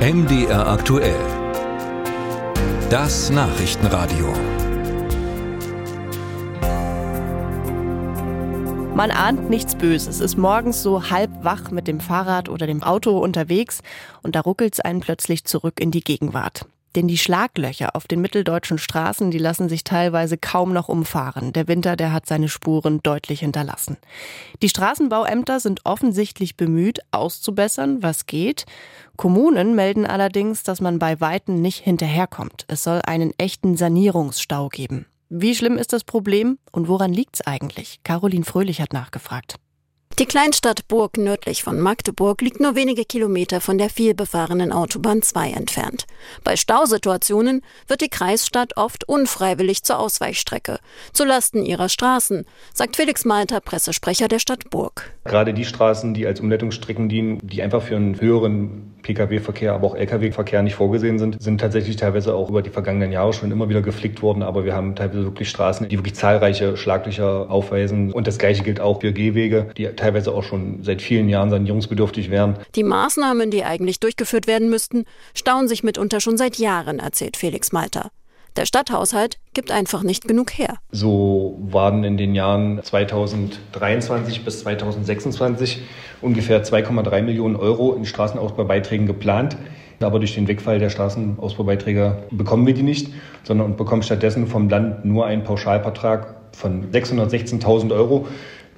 MDR aktuell. Das Nachrichtenradio. Man ahnt nichts Böses, ist morgens so halb wach mit dem Fahrrad oder dem Auto unterwegs und da ruckelt es einen plötzlich zurück in die Gegenwart. Denn die Schlaglöcher auf den mitteldeutschen Straßen, die lassen sich teilweise kaum noch umfahren. Der Winter, der hat seine Spuren deutlich hinterlassen. Die Straßenbauämter sind offensichtlich bemüht, auszubessern, was geht. Kommunen melden allerdings, dass man bei Weitem nicht hinterherkommt. Es soll einen echten Sanierungsstau geben. Wie schlimm ist das Problem und woran liegt's eigentlich? Caroline Fröhlich hat nachgefragt. Die Kleinstadt Burg nördlich von Magdeburg liegt nur wenige Kilometer von der vielbefahrenen Autobahn 2 entfernt. Bei Stausituationen wird die Kreisstadt oft unfreiwillig zur Ausweichstrecke, zulasten ihrer Straßen, sagt Felix Malter, Pressesprecher der Stadt Burg. Gerade die Straßen, die als Umleitungsstrecken dienen, die einfach für einen höheren Pkw-Verkehr, aber auch Lkw-Verkehr nicht vorgesehen sind, sind tatsächlich teilweise auch über die vergangenen Jahre schon immer wieder geflickt worden. Aber wir haben teilweise wirklich Straßen, die wirklich zahlreiche Schlaglöcher aufweisen. Und das Gleiche gilt auch für Gehwege, die teilweise auch schon seit vielen Jahren sanierungsbedürftig wären. Die Maßnahmen, die eigentlich durchgeführt werden müssten, stauen sich mitunter schon seit Jahren, erzählt Felix Malter. Der Stadthaushalt gibt einfach nicht genug her. So waren in den Jahren 2023 bis 2026 ungefähr 2,3 Millionen Euro in Straßenausbaubeiträgen geplant. Aber durch den Wegfall der Straßenausbaubeiträge bekommen wir die nicht, sondern bekommen stattdessen vom Land nur einen Pauschalvertrag von 616.000 Euro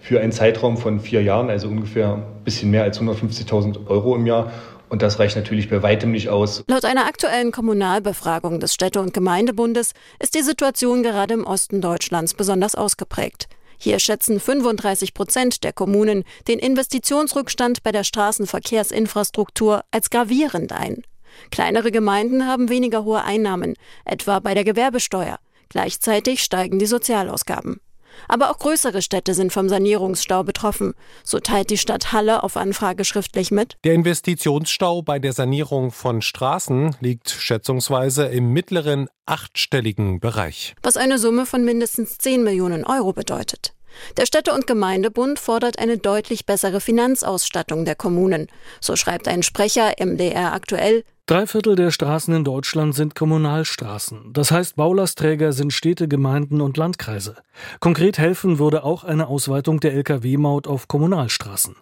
für einen Zeitraum von vier Jahren, also ungefähr ein bisschen mehr als 150.000 Euro im Jahr. Und das reicht natürlich bei weitem nicht aus. Laut einer aktuellen Kommunalbefragung des Städte- und Gemeindebundes ist die Situation gerade im Osten Deutschlands besonders ausgeprägt. Hier schätzen 35 Prozent der Kommunen den Investitionsrückstand bei der Straßenverkehrsinfrastruktur als gravierend ein. Kleinere Gemeinden haben weniger hohe Einnahmen, etwa bei der Gewerbesteuer. Gleichzeitig steigen die Sozialausgaben. Aber auch größere Städte sind vom Sanierungsstau betroffen. So teilt die Stadt Halle auf Anfrage schriftlich mit. Der Investitionsstau bei der Sanierung von Straßen liegt schätzungsweise im mittleren achtstelligen Bereich. Was eine Summe von mindestens 10 Millionen Euro bedeutet. Der Städte- und Gemeindebund fordert eine deutlich bessere Finanzausstattung der Kommunen. So schreibt ein Sprecher MDR aktuell, Drei Viertel der Straßen in Deutschland sind Kommunalstraßen. Das heißt, Baulastträger sind Städte, Gemeinden und Landkreise. Konkret helfen würde auch eine Ausweitung der Lkw-Maut auf Kommunalstraßen.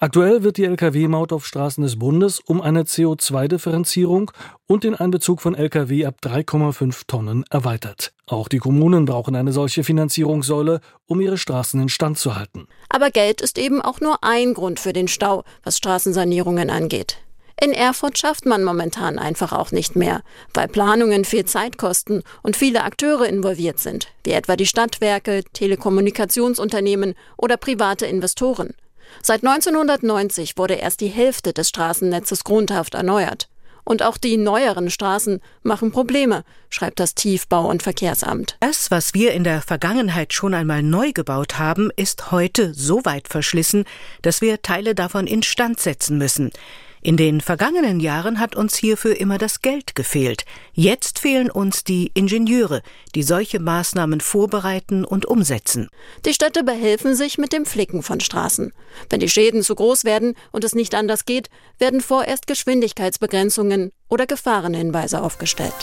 Aktuell wird die Lkw-Maut auf Straßen des Bundes um eine CO2-Differenzierung und den Einbezug von Lkw ab 3,5 Tonnen erweitert. Auch die Kommunen brauchen eine solche Finanzierungssäule, um ihre Straßen instand zu halten. Aber Geld ist eben auch nur ein Grund für den Stau, was Straßensanierungen angeht. In Erfurt schafft man momentan einfach auch nicht mehr, weil Planungen viel Zeit kosten und viele Akteure involviert sind, wie etwa die Stadtwerke, Telekommunikationsunternehmen oder private Investoren. Seit 1990 wurde erst die Hälfte des Straßennetzes grundhaft erneuert. Und auch die neueren Straßen machen Probleme, schreibt das Tiefbau- und Verkehrsamt. Das, was wir in der Vergangenheit schon einmal neu gebaut haben, ist heute so weit verschlissen, dass wir Teile davon instand setzen müssen. In den vergangenen Jahren hat uns hierfür immer das Geld gefehlt. Jetzt fehlen uns die Ingenieure, die solche Maßnahmen vorbereiten und umsetzen. Die Städte behelfen sich mit dem Flicken von Straßen. Wenn die Schäden zu groß werden und es nicht anders geht, werden vorerst Geschwindigkeitsbegrenzungen oder Gefahrenhinweise aufgestellt.